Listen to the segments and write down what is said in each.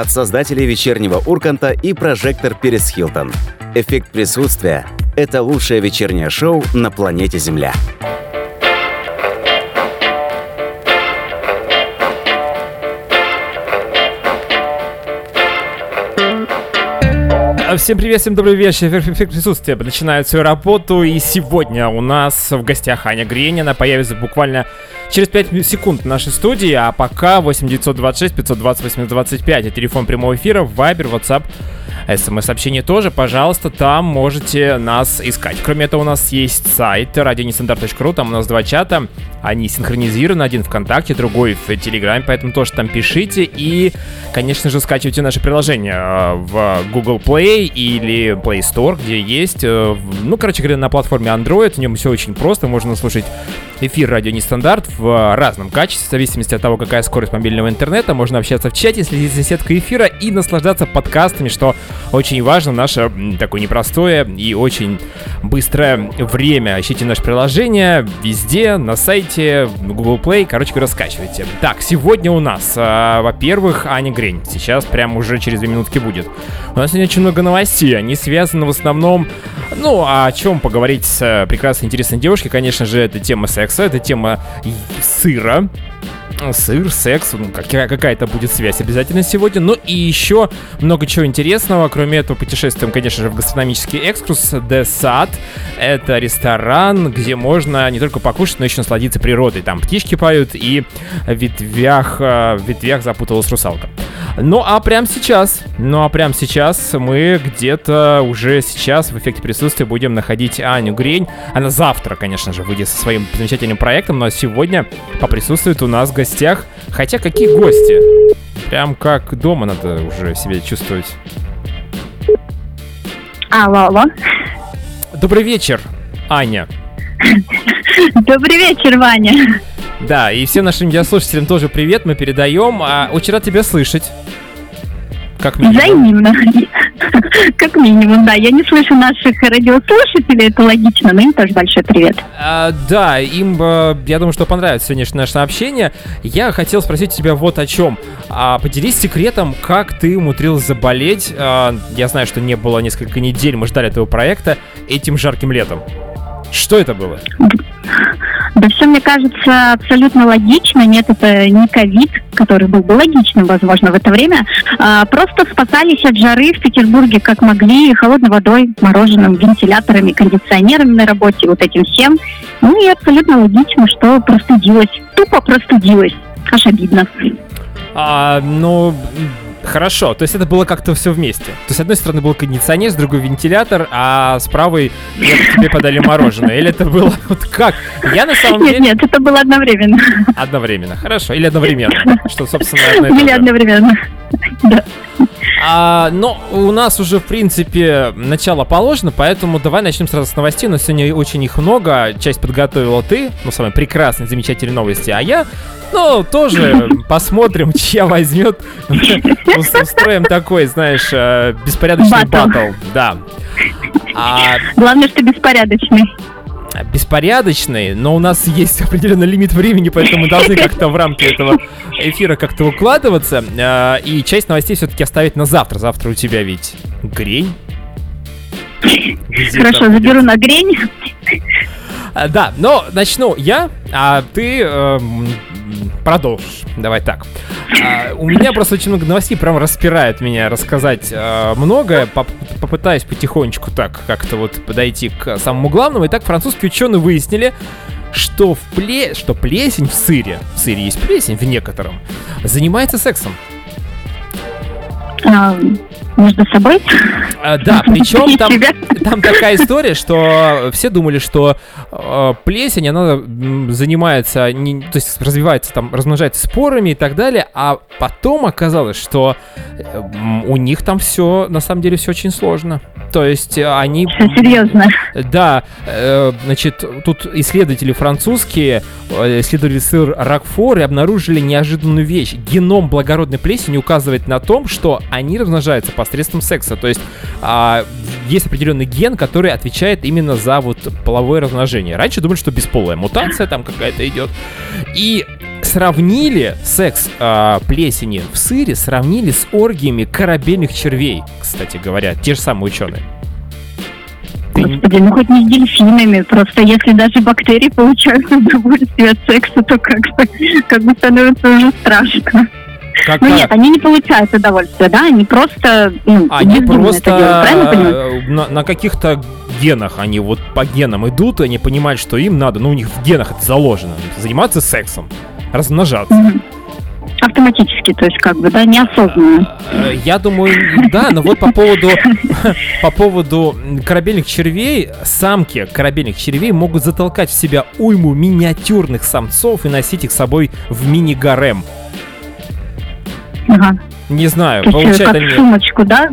от создателей вечернего Урканта и прожектор Перес Хилтон. Эффект присутствия – это лучшее вечернее шоу на планете Земля. Всем привет, всем добрый вечер. Эффект присутствия начинает свою работу. И сегодня у нас в гостях Аня Гренина появится буквально через 5 секунд в нашей студии. А пока 8926 520 825. Это телефон прямого эфира, Viber, WhatsApp смс-сообщение тоже, пожалуйста, там можете нас искать. Кроме этого, у нас есть сайт radionestandarт.ru, там у нас два чата, они синхронизированы, один ВКонтакте, другой в Телеграме, поэтому тоже там пишите. И, конечно же, скачивайте наше приложение э, в Google Play или Play Store, где есть, э, ну, короче говоря, на платформе Android, в нем все очень просто, можно слушать эфир радио нестандарт в разном качестве, в зависимости от того, какая скорость мобильного интернета. Можно общаться в чате, следить за сеткой эфира и наслаждаться подкастами, что очень важно. Наше такое непростое и очень быстрое время. Ищите наше приложение везде, на сайте, Google Play. Короче говоря, скачивайте. Так, сегодня у нас, э, во-первых, Аня Грень. Сейчас прям уже через две минутки будет. У нас сегодня очень много новостей. Они связаны в основном... Ну, о чем поговорить с э, прекрасной, интересной девушкой, конечно же, это тема секса, это тема сыра, сыр, секс, ну, какая- какая-то будет связь обязательно сегодня. Ну и еще много чего интересного. Кроме этого, путешествуем, конечно же, в гастрономический экскурс The Sad. Это ресторан, где можно не только покушать, но еще насладиться природой. Там птички поют и в ветвях, э, в ветвях запуталась русалка. Ну а прямо сейчас, ну а прямо сейчас мы где-то уже сейчас в эффекте присутствия будем находить Аню Грень. Она завтра, конечно же, выйдет со своим замечательным проектом, но сегодня поприсутствует у нас в гостях. Хотя какие гости? Прям как дома надо уже себя чувствовать. Алло, алло. Добрый вечер, Аня. Добрый вечер, Ваня. Да, и всем нашим радиослушателям тоже привет, мы передаем. А, очень рад тебя слышать. Как минимум. Взаимно. Как минимум, да. Я не слышу наших радиослушателей, это логично, но им тоже большой привет. А, да, им, э, я думаю, что понравится сегодняшнее наше сообщение. Я хотел спросить тебя вот о чем. А, поделись секретом, как ты умудрилась заболеть. А, я знаю, что не было несколько недель, мы ждали этого проекта этим жарким летом. Что это было? Да все, мне кажется, абсолютно логично. Нет, это не ковид, который был бы логичным, возможно, в это время. А, просто спасались от жары в Петербурге как могли, холодной водой, мороженым, вентиляторами, кондиционерами на работе, вот этим всем. Ну и абсолютно логично, что простудилась. Тупо простудилась. Аж обидно. А, ну, хорошо. То есть это было как-то все вместе. То есть с одной стороны был кондиционер, с другой вентилятор, а с правой я- тебе подали мороженое. Или это было вот как? Я на самом Нет, деле... нет, это было одновременно. Одновременно, хорошо. Или одновременно. Что, собственно, одно Или одновременно. Да. А, но у нас уже, в принципе, начало положено, поэтому давай начнем сразу с новостей. У нас сегодня очень их много. Часть подготовила ты, ну, самые прекрасные, замечательные новости. А я, ну, тоже посмотрим, чья возьмет. Ус- Устроим такой, знаешь, э, беспорядочный батл. Да. А, Главное, что беспорядочный. Беспорядочный, но у нас есть определенный лимит времени, поэтому мы должны как-то в рамки этого эфира как-то укладываться. А, И часть новостей все-таки оставить на завтра. Завтра у тебя ведь грень. Хорошо, заберу на грень. А, Да, но начну я, а ты эм, продолжишь. Давай так. А, у меня просто очень много новостей, прям распирает меня рассказать э, многое. Поп- попытаюсь потихонечку так как-то вот подойти к самому главному. Итак, французские ученые выяснили, что в пле... что плесень в сыре, в сыре есть плесень в некотором, занимается сексом. А, между собой. А, да, причем там, там такая история, что все думали, что э, плесень, она занимается, не- то есть развивается там, размножается спорами и так далее, а потом оказалось, что у них там все, на самом деле, все очень сложно. То есть э, они... Всё серьезно. Да, э, значит, тут исследователи французские э, исследовали сыр Рокфор и обнаружили неожиданную вещь. Геном благородной плесени указывает на том, что они размножаются посредством секса. То есть а, есть определенный ген, который отвечает именно за вот половое размножение. Раньше думали, что бесполая мутация там какая-то идет. И сравнили секс э, плесени в сыре, сравнили с оргиями корабельных червей, кстати говоря, те же самые ученые. Господи, ну хоть не с дельфинами, просто если даже бактерии получают удовольствие от секса, то как бы, как бы становится уже страшно. Как Ну нет, они не получают удовольствие, да, они просто, ну, Они бездумно это делают, просто э, на, на каких-то генах, они вот по генам идут, и они понимают, что им надо, ну у них в генах это заложено, заниматься сексом, размножаться. Мгм. Автоматически, то есть как бы, да, неосознанно. Э, Я думаю, да, но вот по поводу по поводу корабельных червей, самки корабельных червей могут затолкать в себя уйму миниатюрных самцов и носить их с собой в мини-гарем. Ага. Не знаю, То получают как они... сумочку, да?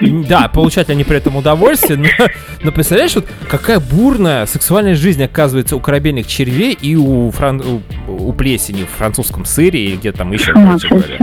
Да, получают они при этом удовольствие, но, но представляешь, вот какая бурная сексуальная жизнь оказывается у корабельных червей и у, фран- у, у плесени в французском сыре или где там еще, короче говоря.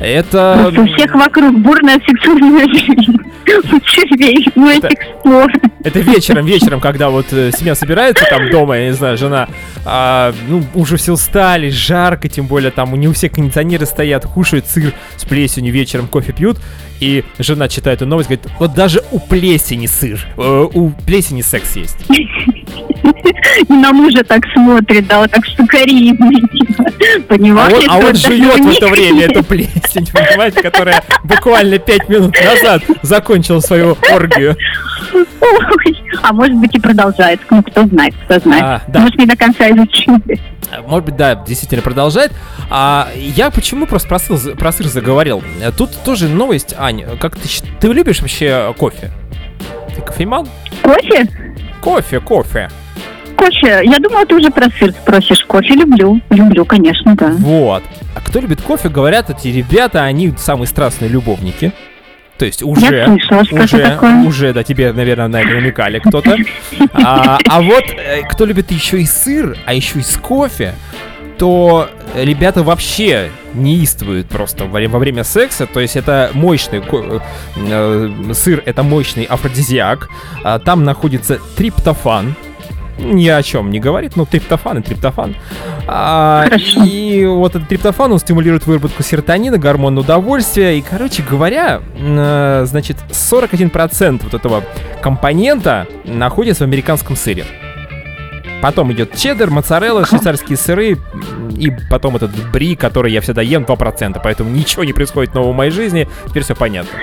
Это... Просто у всех вокруг бурная сексуальная жизнь. У червей, у этих спор. Это вечером, вечером, когда вот э, семья собирается там дома, я не знаю, жена, а, ну, уже все устали, жарко, тем более там у не у всех кондиционеры стоят, кушают сыр с плесенью, вечером кофе пьют, и жена читает эту новость, говорит, вот даже у плесени сыр, э, у плесени секс есть. И на мужа так смотрит, да, вот так сукоризный, типа, А понимаешь? он, а он жует в это время эту плесень, понимаете, которая буквально пять минут назад закончила свою оргию. Ой, А может быть и продолжает, ну кто знает, кто знает. А, да. Может не до конца изучили. Может быть, да, действительно продолжает. А я почему просто про сыр, про сыр заговорил? Тут тоже новость, Ань, как ты, ты любишь вообще кофе? Ты кофеман? Кофе? Кофе, кофе. Кофе. Я думала, ты уже про сыр спросишь. Кофе люблю. Люблю, конечно, да. Вот. А кто любит кофе, говорят, эти ребята, они самые страстные любовники. То есть уже... Я слышала, что уже, такое. уже, да, тебе, наверное, на это намекали кто-то. А, а вот э, кто любит еще и сыр, а еще и с кофе, то ребята вообще неистовают просто во, во время секса. То есть это мощный ко- э, сыр, это мощный афродизиак. А, там находится триптофан. Ни о чем не говорит, но триптофан и триптофан. А, и вот этот триптофан, он стимулирует выработку серотонина, гормон удовольствия. И, короче говоря, э, значит, 41% вот этого компонента находится в американском сыре. Потом идет чеддер, моцарелла, швейцарские сыры и потом этот бри, который я всегда ем 2%. Поэтому ничего не происходит нового в моей жизни. Теперь все понятно.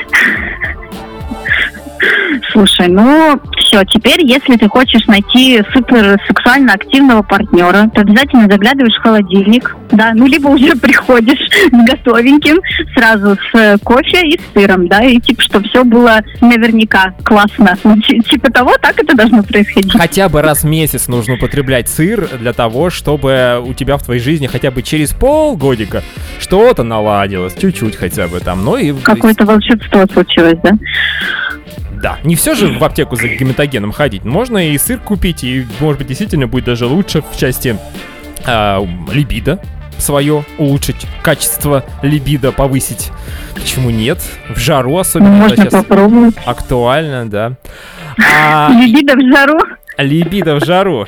Слушай, ну все, теперь, если ты хочешь найти супер сексуально активного партнера, то обязательно заглядываешь в холодильник, да, ну либо уже приходишь с готовеньким, сразу с э, кофе и с сыром, да, и типа, чтобы все было наверняка классно. Ну, ти- Типа того, так это должно происходить. Хотя бы раз в месяц нужно употреблять сыр для того, чтобы у тебя в твоей жизни хотя бы через полгодика что-то наладилось, чуть-чуть хотя бы там. Ну и Какое-то волшебство случилось, да? Да, не все же в аптеку за гематогеном ходить. Можно и сыр купить, и, может быть, действительно будет даже лучше в части а, либидо свое улучшить, качество либидо повысить. Почему нет? В жару особенно можно сейчас попробовать. актуально, да. А, Либидо в жару. Либидо в жару.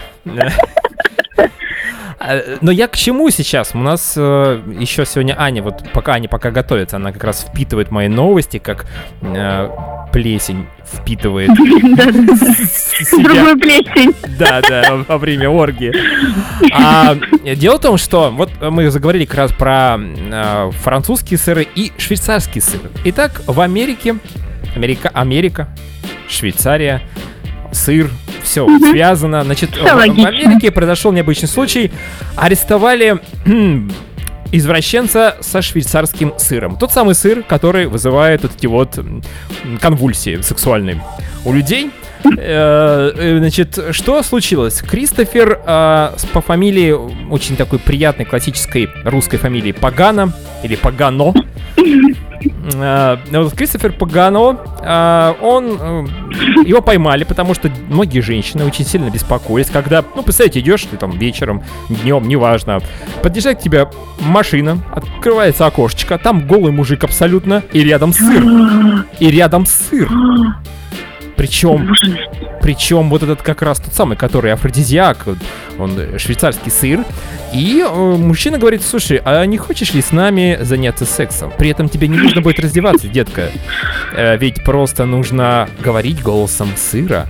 А, Но я к чему сейчас? У нас э, еще сегодня Аня, вот пока Аня пока готовится, она как раз впитывает мои новости, как э, плесень впитывает. Другую плесень. Да, да, во время оргии. А, дело в том, что вот мы заговорили как раз про э, французские сыры и швейцарские сыры. Итак, в Америке, Америка, Америка, Швейцария, сыр, все связано. Значит, в, Всё в логично. Америке произошел необычный случай. Арестовали извращенца со швейцарским сыром. Тот самый сыр, который вызывает вот эти вот конвульсии сексуальные у людей. Э, э, Значит, что случилось? Кристофер э, по фамилии, очень такой приятной классической русской фамилии Пагано, или Пагано. Вот Кристофер Пагано, э, он, э, его поймали, потому что многие женщины очень сильно беспокоились, когда, ну, представляете, идешь ты там вечером, днем, неважно, подъезжает к тебе машина, открывается окошечко, там голый мужик абсолютно, и рядом сыр, и рядом сыр. Причем причем вот этот как раз тот самый, который афродизиак, он э, швейцарский сыр. И э, мужчина говорит, слушай, а не хочешь ли с нами заняться сексом? При этом тебе не нужно будет раздеваться, детка. Э, ведь просто нужно говорить голосом сыра.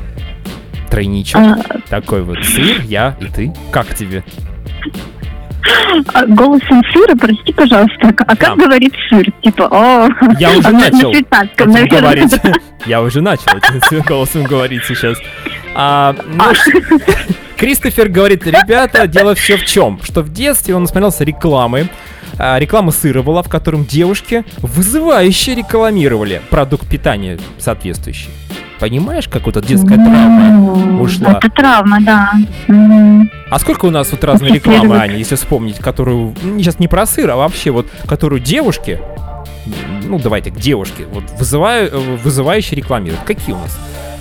Тройничок. А, Такой вот сыр, я и ты. Как тебе? а, голосом сыра, прости, пожалуйста, а как Да. говорит сыр? Типа, о, Я уже а на- начал На швейцарском, наверное. говорить. Я уже начал голосом говорить сейчас. А, ну, ш- Кристофер говорит, ребята, дело все в чем, что в детстве он насмотрелся рекламы, а, реклама сыра была, в котором девушки вызывающе рекламировали продукт питания соответствующий. Понимаешь, как вот эта детская травма ушла? Это травма, да. А сколько у нас вот разной рекламы. Аня, если вспомнить, которую, ну, сейчас не про сыр, а вообще вот, которую девушки, ну давайте, к девушке, вот вызываю, э, вызывающе рекламируют. Какие у нас?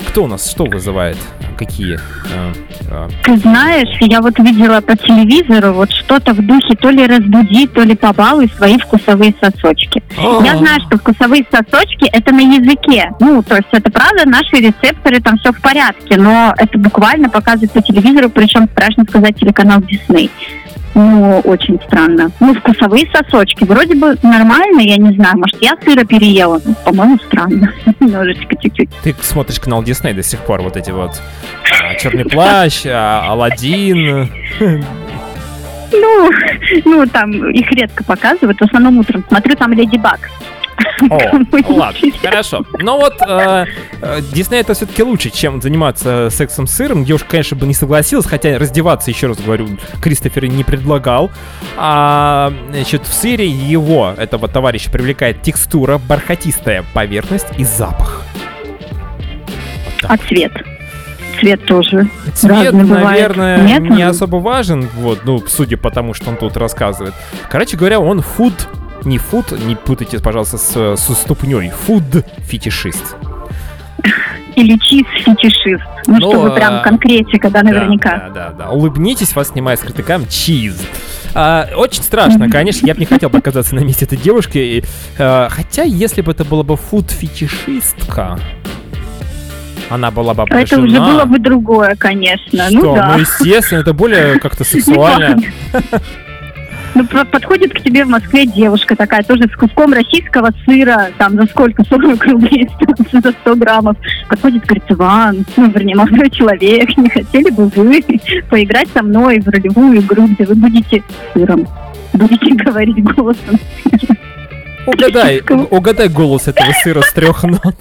Кто у нас что вызывает? Какие? Э, э, Ты знаешь, я вот видела по телевизору вот что-то в духе то ли разбуди, то ли побалуй свои вкусовые сосочки. Я А. знаю, что вкусовые сосочки это на языке. Ну, то есть это правда, наши рецепторы там все в порядке, но это буквально показывают по телевизору, причем страшно сказать телеканал Дисней. Ну, очень странно. Ну, вкусовые сосочки. Вроде бы нормально, я не знаю. Может, я сыра переела. Ну, по-моему, странно. Немножечко чуть-чуть. Ты смотришь канал Дисней до сих пор, вот эти вот а, Черный плащ, а, Алладин. Ну, ну, там их редко показывают. В основном утром смотрю, там Леди Баг. О, ладно, хорошо. Но вот э, э, Дисней это все-таки лучше, чем заниматься сексом с сыром. Девушка, конечно, бы не согласилась, хотя раздеваться, еще раз говорю, Кристофер не предлагал. А, значит, в сыре его, этого товарища, привлекает текстура, бархатистая поверхность и запах. Вот. А цвет? Цвет тоже. Цвет, бывает. наверное, Нет? не особо важен, вот, ну, судя по тому, что он тут рассказывает. Короче говоря, он фуд, не фуд, не путайте, пожалуйста, с, со ступней, фуд-фетишист. Или чиз фетишист. Ну, Ну, чтобы а, прям конкретика, да, наверняка. Да, да, да. Улыбнитесь, вас снимает скрытый кам чиз. А, очень страшно, конечно, я бы не хотел бы оказаться на месте этой девушки. и, а, хотя, если бы это была бы фуд-фетишистка, она была бы Это обнажена. уже было бы другое, конечно. Что? Ну да. Ну, естественно, это более как-то сексуально. Ну, подходит к тебе в Москве девушка такая, тоже с куском российского сыра, там, за сколько, 40 рублей за 100 граммов. Подходит, говорит, Иван, ну, вернее, молодой человек, не хотели бы вы поиграть со мной в ролевую игру, где вы будете сыром, будете говорить голосом. Угадай, угадай голос этого сыра с трех нот.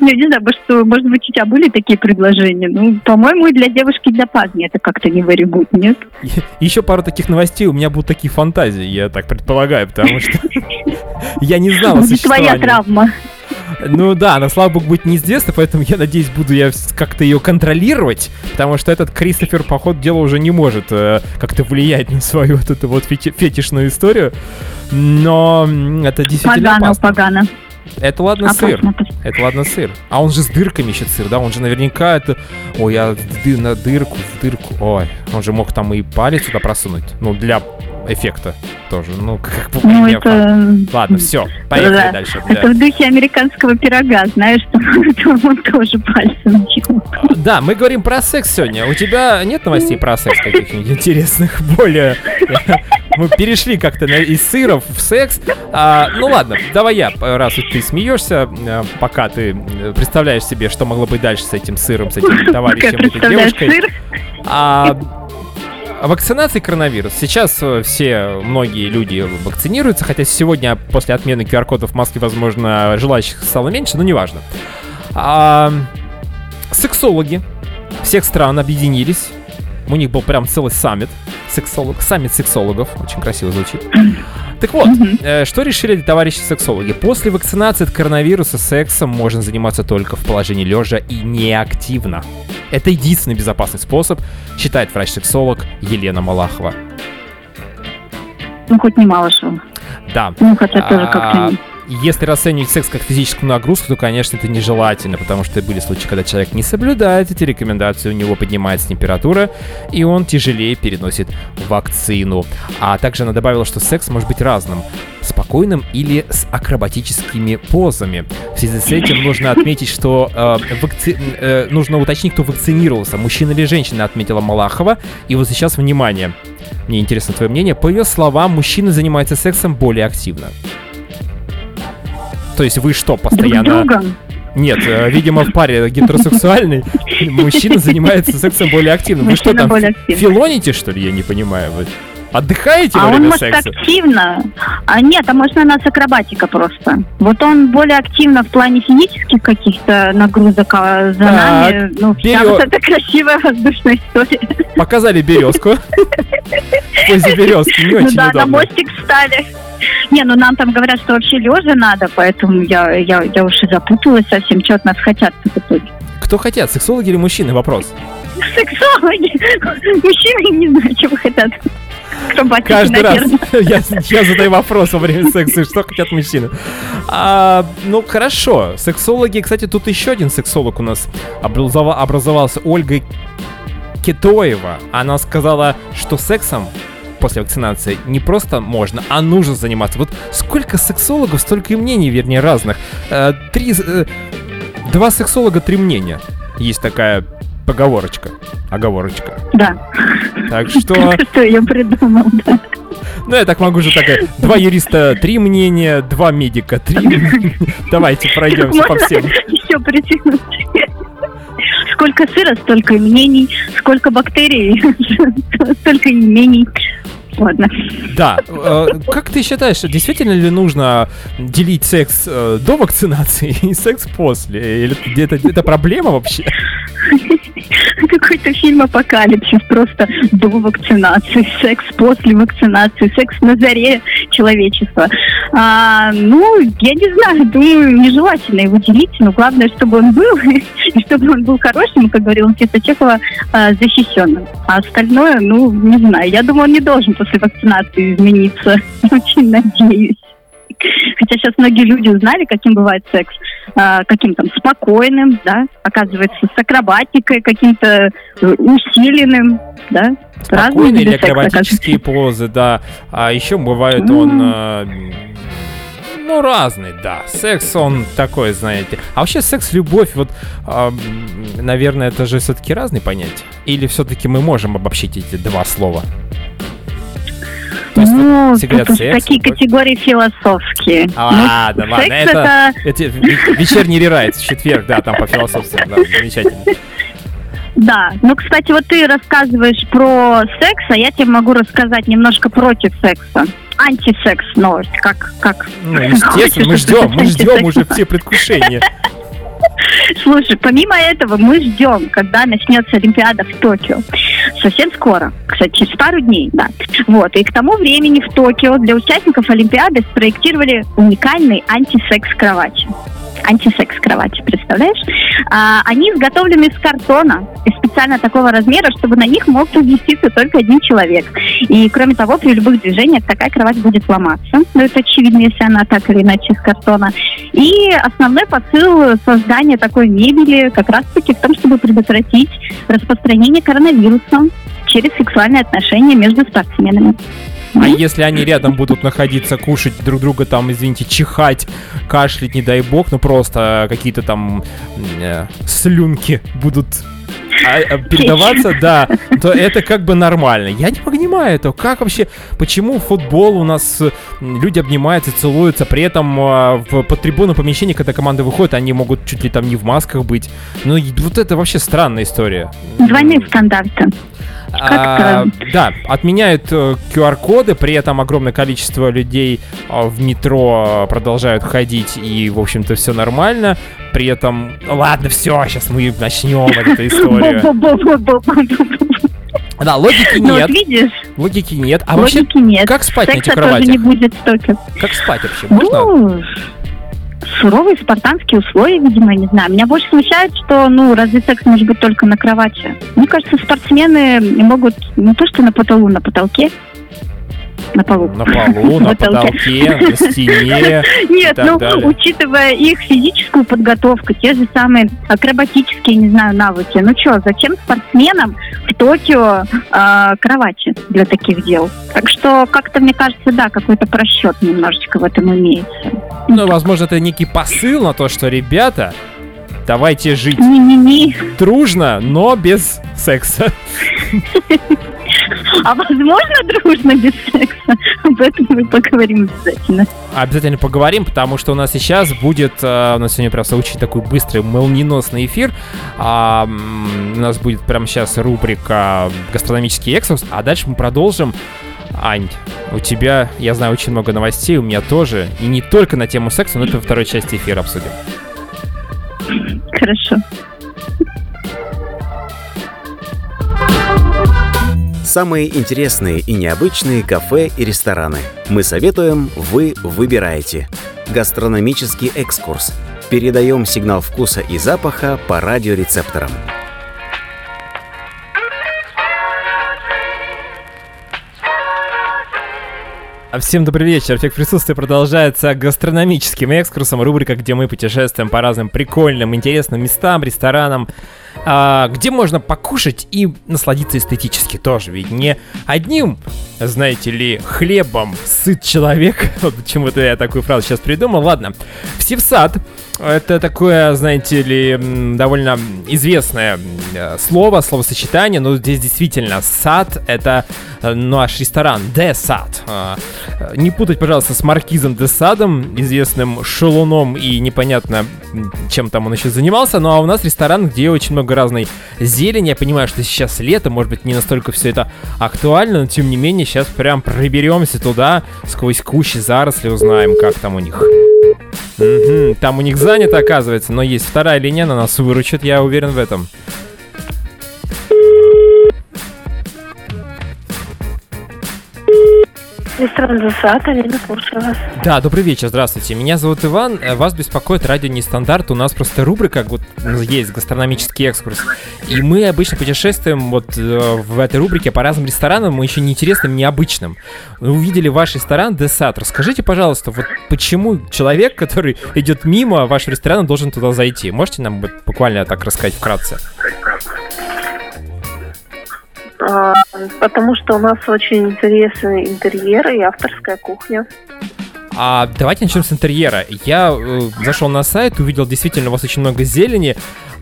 Я не знаю, может, что, может быть, у тебя были такие предложения. Ну, по-моему, для девушки для парня это как-то не варигут, нет? Еще пару таких новостей, у меня будут такие фантазии, я так предполагаю, потому что я не знал о Будет твоя травма. Ну да, она, слава богу, будет неизвестна, поэтому я надеюсь, буду я как-то ее контролировать, потому что этот Кристофер, по ходу дела, уже не может э, как-то влиять на свою вот эту вот фети- фетишную историю. Но это действительно Погано, опасно. погано. Это ладно сыр. Опасно. Это ладно сыр. А он же с дырками еще сыр, да? Он же наверняка это... Ой, я на дырку, в дырку. Ой, он же мог там и палец туда просунуть. Ну, для эффекта тоже. Ну, как бы... Ну, это... Ладно, все, поехали Да. дальше. Это Да. в духе американского пирога, знаешь, что он тоже пальцем. Да, мы говорим про секс сегодня. У тебя нет новостей про секс каких-нибудь интересных, более... Мы перешли как-то из сыров в секс. А, ну ладно, давай я, раз ты смеешься, э, пока ты э, представляешь себе, что могло быть дальше с этим сыром, с этим товарищем, этой девушкой. сыр. А, вакцинация коронавирус. Сейчас э, все, многие люди вакцинируются, хотя сегодня после отмены QR-кодов в возможно, желающих стало меньше, но неважно. А, сексологи всех стран объединились. У них был прям целый саммит. Сексолог, саммит сексологов. Очень красиво звучит. Так вот, Мгм. э, что решили товарищи сексологи? После вакцинации от коронавируса сексом можно заниматься только в положении лежа и неактивно. Это единственный безопасный способ, считает врач-сексолог Елена Малахова. Ну, хоть не Малышева. Да. Ну, хотя тоже А, как-то... если расценивать секс как физическую нагрузку, то, конечно, это нежелательно, потому что были случаи, когда человек не соблюдает эти рекомендации, у него поднимается температура, и он тяжелее переносит вакцину. А также она добавила, что секс может быть разным спокойным или с акробатическими позами. В связи с этим нужно отметить, что э, вакци... э, нужно уточнить, кто вакцинировался, мужчина или женщина, отметила Малахова. И вот сейчас внимание. Мне интересно твое мнение. По ее словам, мужчины занимаются сексом более активно. То есть вы что, постоянно... Друг Нет, э, видимо, в паре гетеросексуальный мужчина занимается сексом более активно. Вы что там, филоните, что ли? Я не понимаю. Отдыхаете А во он время может секса? активно. А нет, а может у нас акробатика просто. Вот он более активно в плане физических каких-то нагрузок, а за Так, нами, ну, вся берё- вот эта красивая воздушная история. Показали березку. Позе березки не ну очень да, на мостик встали. Не, ну нам там говорят, что вообще лежа надо, поэтому я, я, я уж и запуталась совсем, что от нас хотят в итоге. Кто хотят, сексологи или мужчины? Вопрос. Сексологи. Мужчины не знаю, чего хотят. Каждый раз наверное. я, я задаю вопрос во время секса, что хотят мужчины. А, ну, хорошо. Сексологи, кстати, тут еще один сексолог у нас образова- образовался. Ольга Кетоева. Она сказала, что сексом после вакцинации не просто можно, а нужно заниматься. Вот сколько сексологов, столько и мнений, вернее, разных. Э, три, э, два сексолога, три мнения. Есть такая поговорочка, оговорочка. Да. Так что... Что я придумал, да. Ну, я так могу же так. э, Два юриста, три мнения, два медика, три. Давайте пройдемся по всем. еще притянуть. Сколько сыра, столько мнений. Сколько бактерий, столько мнений. Ладно. Да. э, Как ты считаешь, действительно ли нужно делить секс э, до вакцинации и секс после? Или где-то это проблема вообще? Какой-то фильм «Апокалипсис» просто до вакцинации, секс после вакцинации, секс на заре человечества. А, ну, я не знаю, думаю, нежелательно его делить, но главное, чтобы он был, и чтобы он был хорошим, как говорила Никита Чехова, а, защищенным. А остальное, ну, не знаю, я думаю, он не должен после вакцинации измениться. Очень надеюсь. Хотя сейчас многие люди узнали, каким бывает секс. А, каким там спокойным, да, оказывается, с акробатикой, каким-то э, усиленным, да. Спокойные или акробатические позы, да. А еще бывает он... э, Ну, разный, да. Секс, он такой, знаете. А вообще секс-любовь, вот, а, м, наверное, это же все-таки разные понятия. Или все-таки мы можем обобщить эти два слова? То есть, Ну, все говорят тут секс, такие любовь. категории философские. А, Ну, ладно, ладно, это- это... ве- вечерний рерайт, в четверг, да, там по философству, да, замечательно. Да, ну, кстати, вот ты рассказываешь про секс, а я тебе могу рассказать немножко против секса. Антисекс новость, как, как... Ну, естественно, мы ждем, мы ждем уже все предвкушения. Слушай, помимо этого, мы ждем, когда начнется Олимпиада в Токио. Совсем скоро, кстати, через пару дней, да. Вот, и к тому времени в Токио для участников Олимпиады спроектировали уникальный антисекс-кровати. Антисекс-кровати, представляешь? А, они изготовлены из картона и специально такого размера, чтобы на них мог поместиться только один человек. И, кроме того, при любых движениях такая кровать будет ломаться. Ну, это очевидно, если она так или иначе из картона. И основной посыл создания такой мебели как раз-таки в том, чтобы предотвратить распространение коронавируса через сексуальные отношения между спортсменами. А если они рядом будут находиться, кушать друг друга, там, извините, чихать, кашлять, не дай бог, ну просто какие-то там э, слюнки будут а, а, передаваться, да, то это как бы нормально. Я не понимаю этого. Как вообще, почему футбол у нас э, люди обнимаются, целуются, при этом а, в по трибуну помещения, когда команда выходит, они могут чуть ли там не в масках быть. Ну, вот это вообще странная история. Двойные стандарты. А, да, отменяют э, QR-коды, при этом огромное количество людей а, в метро продолжают ходить, и, в общем-то, все нормально. При этом, ладно, все, сейчас мы начнем эту историю. Да, логики Ну нет, вот видишь, логики нет. А вообще, логики нет. как спать на этих Секса тоже не кроватях? будет столько. Как спать вообще? Можно? Суровые спартанские условия, видимо, я не знаю. Меня больше смущает, что, ну, разве секс может быть только на кровати? Мне кажется, спортсмены могут не то, что на потолу, на потолке. На полу. На полу, на потолке, на стене. Нет, ну, учитывая их физическую подготовку, те же самые акробатические, не знаю, навыки. Ну что, зачем спортсменам в Токио э, кровати для таких дел? Так что как-то, мне кажется, да, какой-то просчет немножечко в этом имеется. Ну, возможно, это некий посыл на то, что, ребята, давайте жить не, не, не. дружно, но без секса. А возможно дружно без секса? Об этом мы поговорим обязательно. Обязательно поговорим, потому что у нас сейчас будет, э, у нас сегодня прям очень такой быстрый, молниеносный эфир. А, у нас будет прямо сейчас рубрика «Гастрономический экскурс», а дальше мы продолжим Ань, у тебя, я знаю, очень много новостей, у меня тоже. И не только на тему секса, но это во второй части эфира обсудим. Хорошо. Самые интересные и необычные кафе и рестораны. Мы советуем, вы выбираете. Гастрономический экскурс. Передаем сигнал вкуса и запаха по радиорецепторам. Всем добрый вечер. Эффект присутствия продолжается гастрономическим экскурсом. Рубрика, где мы путешествуем по разным прикольным, интересным местам, ресторанам, а, где можно покушать и насладиться эстетически тоже. Ведь не одним, знаете ли, хлебом сыт человек. Вот почему-то я такую фразу сейчас придумал. Ладно. В Севсад это такое, знаете ли, довольно известное э, слово, словосочетание, но здесь действительно сад — это э, наш ресторан Де Сад. А, э, не путать, пожалуйста, с маркизом Де Садом, известным шалуном и непонятно, чем там он еще занимался, ну а у нас ресторан, где очень много разной зелени. Я понимаю, что сейчас лето, может быть, не настолько все это актуально, но тем не менее сейчас прям проберемся туда, сквозь кущи заросли узнаем, как там у них. Угу, там у них занято, оказывается, но есть вторая линия, на нас выручит, я уверен в этом. Ресторан «Засад», Алина, слушаю вас. Да, добрый вечер, здравствуйте. Меня зовут Иван, э, вас беспокоит радио Нестандарт. У нас просто рубрика вот, есть «Гастрономический экскурс». И мы обычно путешествуем вот э, в этой рубрике по разным ресторанам, мы еще неинтересным, необычным. Вы увидели ваш ресторан «Десат». Расскажите, пожалуйста, вот почему человек, который идет мимо вашего ресторана, должен туда зайти? Можете нам буквально так рассказать вкратце? А, потому что у нас очень интересный интерьер и авторская кухня. А давайте начнем с интерьера. Я э, зашел на сайт, увидел действительно у вас очень много зелени.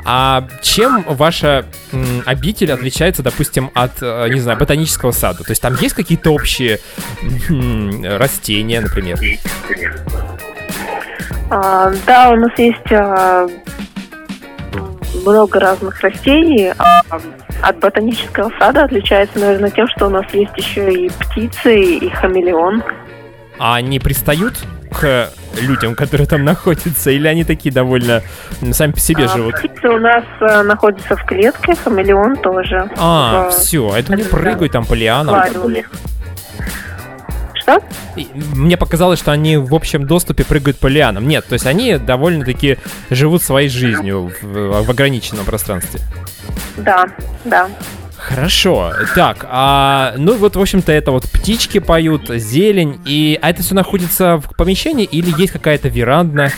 А чем ваша м, обитель отличается, допустим, от, э, не знаю, ботанического сада? То есть там есть какие-то общие м, растения, например? А, да, у нас есть а, много разных растений. А от ботанического сада отличается, наверное, тем, что у нас есть еще и птицы, и хамелеон. А они пристают к людям, которые там находятся, или они такие довольно сами по себе а, живут? Птицы у нас а, находятся в клетке, хамелеон тоже. А, в, все, это не прыгают там по лианам. Что? Мне показалось, что они в общем доступе прыгают по лианам. Нет, то есть они довольно-таки живут своей жизнью в, в ограниченном пространстве. Да, да. Хорошо. Так, а, ну вот, в общем-то, это вот птички поют, зелень, и а это все находится в помещении или есть какая-то веранда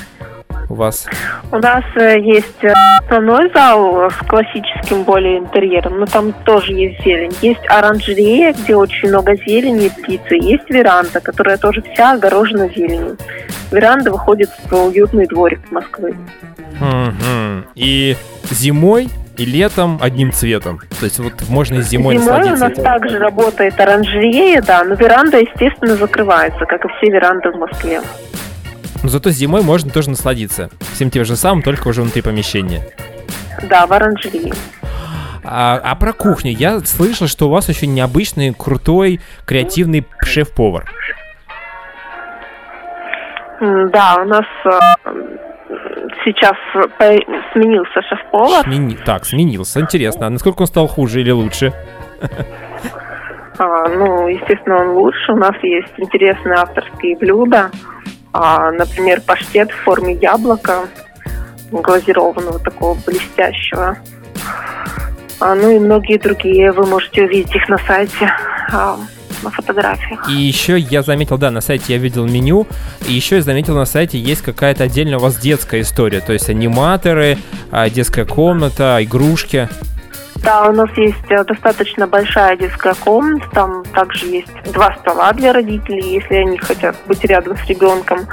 у вас? У нас э, есть э, основной зал с классическим более интерьером, но там тоже есть зелень. Есть оранжерея, где очень много зелени и птицы. Есть веранда, которая тоже вся огорожена зеленью. Веранда выходит в уютный дворик Москвы. Угу. И зимой и летом одним цветом. То есть вот можно и зимой, зимой насладиться. у нас также работает оранжерея, да, но веранда, естественно, закрывается, как и все веранды в Москве. Но зато зимой можно тоже насладиться. Всем тем же самым, только уже внутри помещения. Да, в оранжерее. А, а про кухню. Я слышал, что у вас очень необычный, крутой, креативный шеф-повар. Да, у нас э, сейчас сменился шеф-повар. Смени... Так, сменился. Интересно. А насколько он стал хуже или лучше? А, ну, естественно, он лучше. У нас есть интересные авторские блюда. А, например, паштет в форме яблока, глазированного, такого блестящего. А, ну и многие другие. Вы можете увидеть их на сайте. А, на фотографиях. И еще я заметил, да, на сайте я видел меню, и еще я заметил на сайте есть какая-то отдельная у вас детская история, то есть аниматоры, а, детская комната, игрушки. Да, у нас есть э, достаточно большая детская комната, там также есть два стола для родителей, если они хотят быть рядом с ребенком.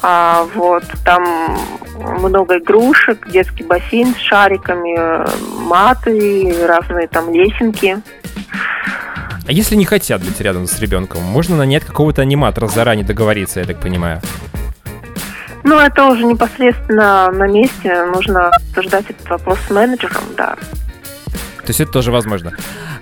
А, вот, там много игрушек, детский бассейн с шариками, маты, разные там лесенки. А если не хотят быть рядом с ребенком, можно нанять какого-то аниматора заранее договориться, я так понимаю. Ну, это уже непосредственно на месте, нужно обсуждать этот вопрос с менеджером, да. То есть это тоже возможно.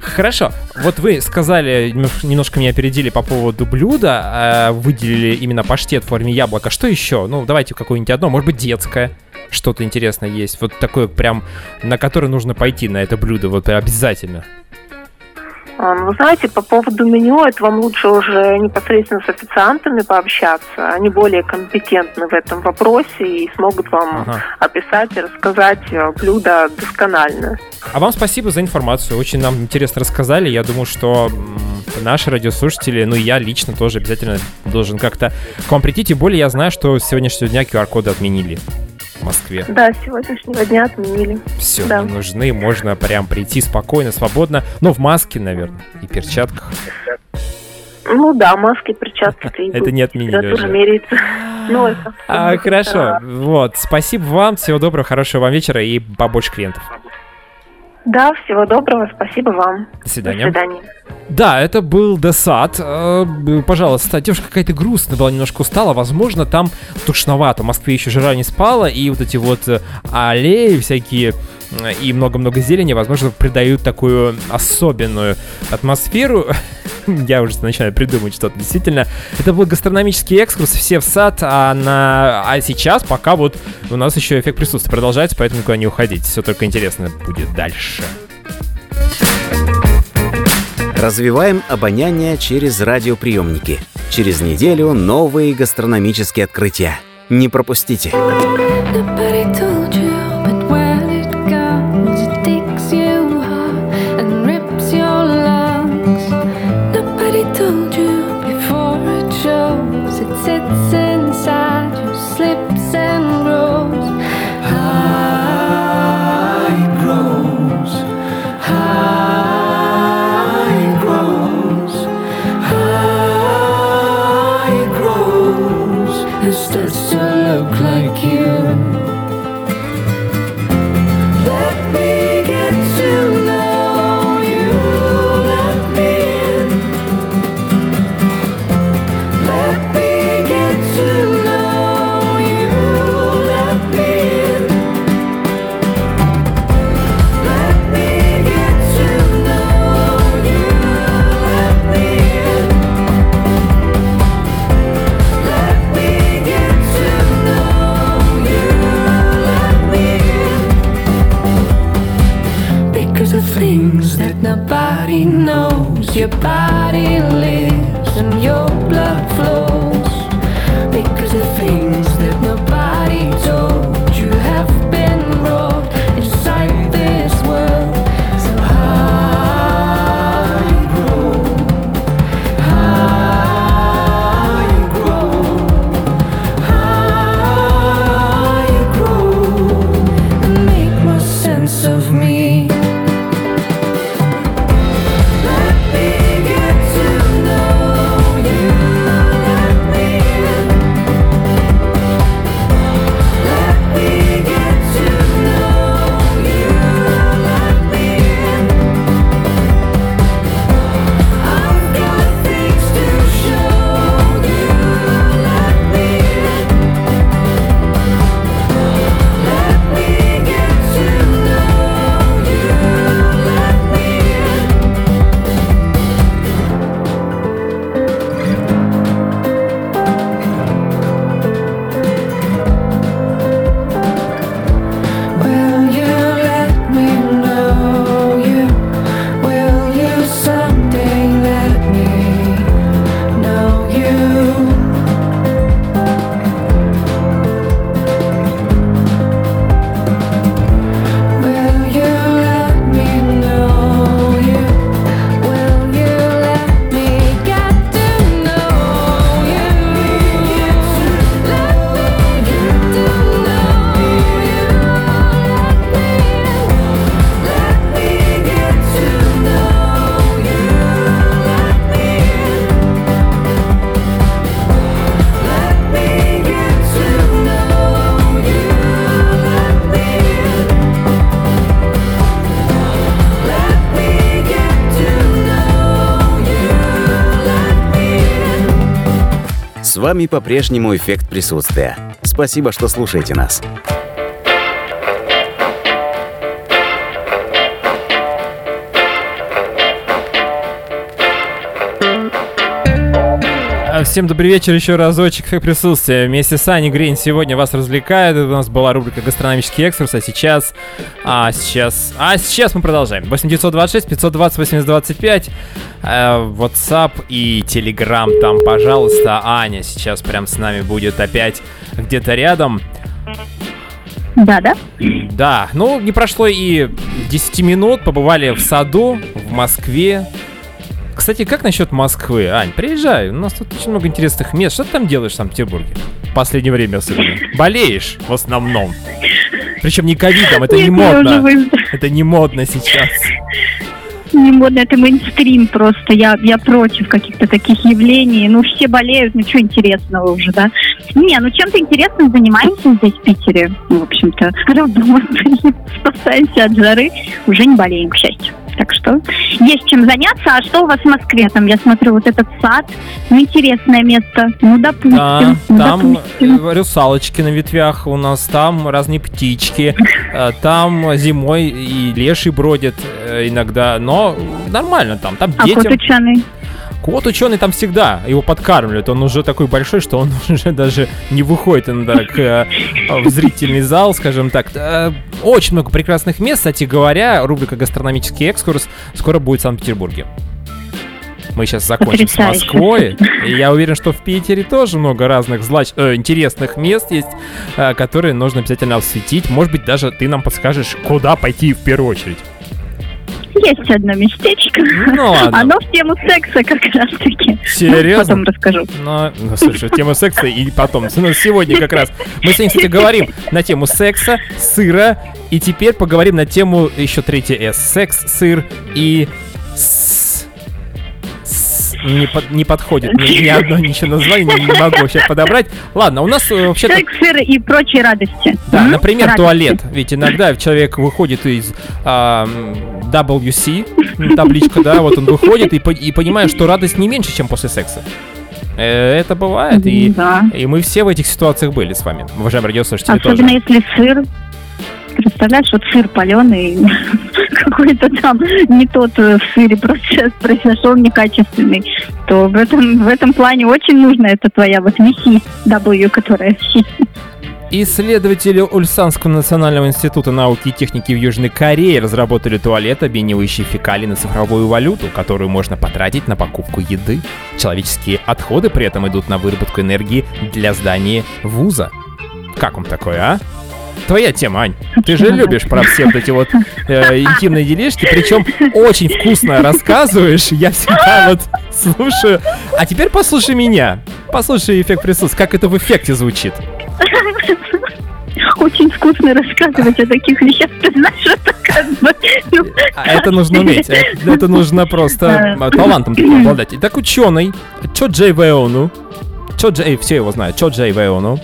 Хорошо. Вот вы сказали, немножко меня опередили по поводу блюда, э, выделили именно паштет в форме яблока. Что еще? Ну, давайте какое-нибудь одно, может быть, детское. Что-то интересное есть. Вот такое прям, на которое нужно пойти, на это блюдо, вот обязательно. А, ну, вы знаете, по поводу меню, это вам лучше уже непосредственно с официантами пообщаться. Они более компетентны в этом вопросе и смогут вам ага. описать и рассказать э, блюдо досконально. А вам спасибо за информацию. Очень нам интересно рассказали. Я думаю, что наши радиослушатели, ну и я лично тоже обязательно должен как-то к вам прийти. Тем более я знаю, что с сегодняшнего дня QR-коды отменили в Москве. Да, с сегодняшнего дня отменили. Все, да. не нужны, можно прям прийти спокойно, свободно, но в маске, наверное, и перчатках. Ну да, маски, перчатки. Это не отменили уже. меряется. Ну, это... А, хорошо, вот, спасибо вам, всего доброго, хорошего вам вечера и побольше клиентов. Да, всего доброго, спасибо вам. До свидания. До свидания. Да, это был Десад. Э, пожалуйста, девушка какая-то грустная была, немножко устала. Возможно, там тушновато. В Москве еще жара не спала, и вот эти вот э, аллеи всякие э, и много-много зелени, возможно, придают такую особенную атмосферу. Я уже начинаю придумывать что-то. Действительно, это был гастрономический экскурс, все в сад, а, на... а сейчас пока вот у нас еще эффект присутствия продолжается, поэтому никуда не уходить. Все только интересно будет дальше. Развиваем обоняние через радиоприемники. Через неделю новые гастрономические открытия. Не пропустите. Вами по-прежнему эффект присутствия. Спасибо, что слушаете нас. А, Всем добрый вечер еще разочек как присутствие. Вместе с Аней Грин сегодня вас развлекает. У нас была рубрика «Гастрономический экскурс», а сейчас... А сейчас... А сейчас мы продолжаем. 8926 520 8025 э, WhatsApp и Telegram там, пожалуйста. Аня сейчас прям с нами будет опять где-то рядом. Да, да? Да, ну не прошло и 10 минут, побывали в саду в Москве. Кстати, как насчет Москвы? Ань, приезжай, у нас тут очень много интересных мест. Что ты там делаешь в Санкт-Петербурге? В последнее время особенно. Болеешь в основном. Причем не ковидом, это не Нет, уже модно. Это не модно сейчас. Не модно, это мейнстрим просто. Я, я против каких-то таких явлений. Ну, все болеют, ну, что интересного уже, да? Не, ну, чем-то интересным занимаемся здесь, в Питере. В общем-то, дома спасаемся от жары. Уже не болеем, к счастью. Так что есть чем заняться. А что у вас в Москве? Там, я смотрю, вот этот сад. Ну, интересное место. Ну, допустим. Да, ну, там допустим. э, русалочки на ветвях у нас, там разные птички, э, там зимой и леший бродят э, иногда, но нормально там, там А кот детям. ученый? Кот ученый там всегда, его подкармливают, он уже такой большой, что он уже даже не выходит иногда к, э, в зрительный зал, скажем так. Э, Очень много прекрасных мест, кстати говоря, рубрика «Гастрономический экскурс» скоро будет в Санкт-Петербурге. Мы сейчас закончим с. Москвой, и я уверен, что в Питере тоже много разных злач... э, интересных мест есть, э, которые нужно обязательно осветить. Может быть, даже ты нам подскажешь, куда пойти в первую очередь. Есть одно местечко. Ну ладно. Оно в тему секса как раз-таки. Серьезно? Ну, потом расскажу. Ну, ну, слушай, тема секса и потом. Ну, сегодня как раз. Мы сегодня, кстати, говорим на тему секса, сыра, и теперь поговорим на тему еще третье S. Секс, сыр и... Не, под- не подходит ни, ни одно ничего название, не, не могу сейчас подобрать. Ладно, у нас э, вообще-то... Секс, сыр и прочие радости. Да, М? например, Радости. туалет. Ведь иногда человек выходит из а, WC, табличка, да, вот он выходит и, и понимает, что радость не меньше, чем после секса. Э, Это бывает, и, Да. и мы все в этих ситуациях были с вами, уважаемые радиослушатели Особенно тоже. если сыр. Представляешь, вот сыр паленый, какой-то там не тот э, в сыре процесс произошел некачественный, то в этом, в этом плане очень нужна эта твоя вот миссия W, которая Исследователи Ульсанского национального института науки и техники в Южной Корее разработали туалет, обменивающий фекалии на цифровую валюту, которую можно потратить на покупку еды. Человеческие отходы при этом идут на выработку энергии для здания вуза. Как вам такое, а? Твоя тема, Ань. Ты же любишь про все вот эти вот э, интимные делишки, причем очень вкусно рассказываешь. Я всегда вот слушаю. А теперь послушай меня. Послушай эффект присутствия, как это в эффекте звучит. очень вкусно рассказывать о таких вещах. Ты знаешь, это как бы... ну, А это нужно уметь. Это, это нужно просто а, талантом обладать. Итак, ученый Чо Джей Веону, Чо Джей, все его знают, Чо Джей Веону,